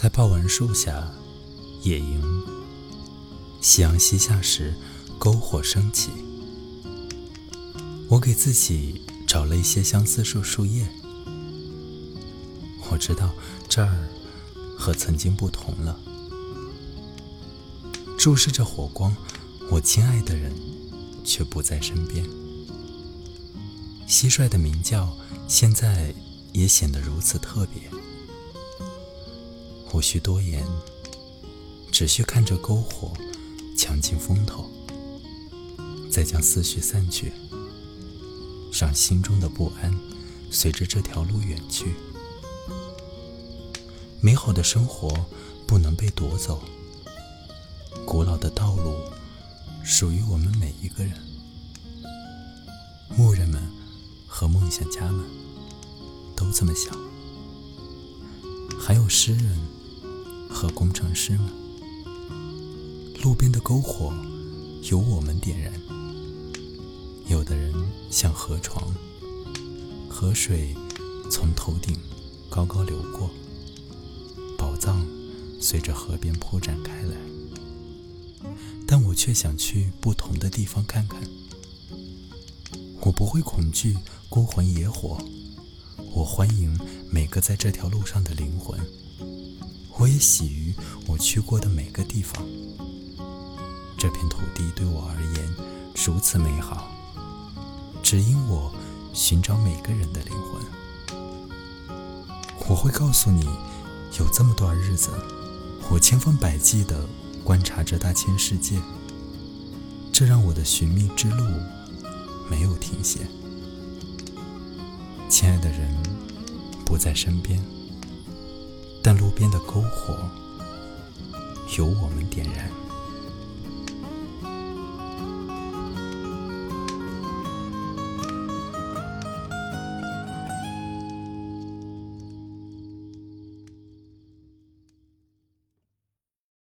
在豹纹树下野营，夕阳西下时，篝火升起。我给自己找了一些相思树树叶。我知道这儿和曾经不同了。注视着火光，我亲爱的人却不在身边。蟋蟀的鸣叫现在也显得如此特别。无需多言，只需看着篝火抢尽风头，再将思绪散去，让心中的不安随着这条路远去。美好的生活不能被夺走。古老的道路属于我们每一个人。牧人们和梦想家们都这么想。还有诗人和工程师们。路边的篝火由我们点燃。有的人像河床，河水从头顶高高流过，宝藏随着河边铺展开来。但我却想去不同的地方看看。我不会恐惧孤魂野火，我欢迎每个在这条路上的灵魂。我也喜于我去过的每个地方。这片土地对我而言如此美好，只因我寻找每个人的灵魂。我会告诉你，有这么段日子，我千方百计的。观察着大千世界，这让我的寻觅之路没有停歇。亲爱的人不在身边，边的篝火由我们点燃。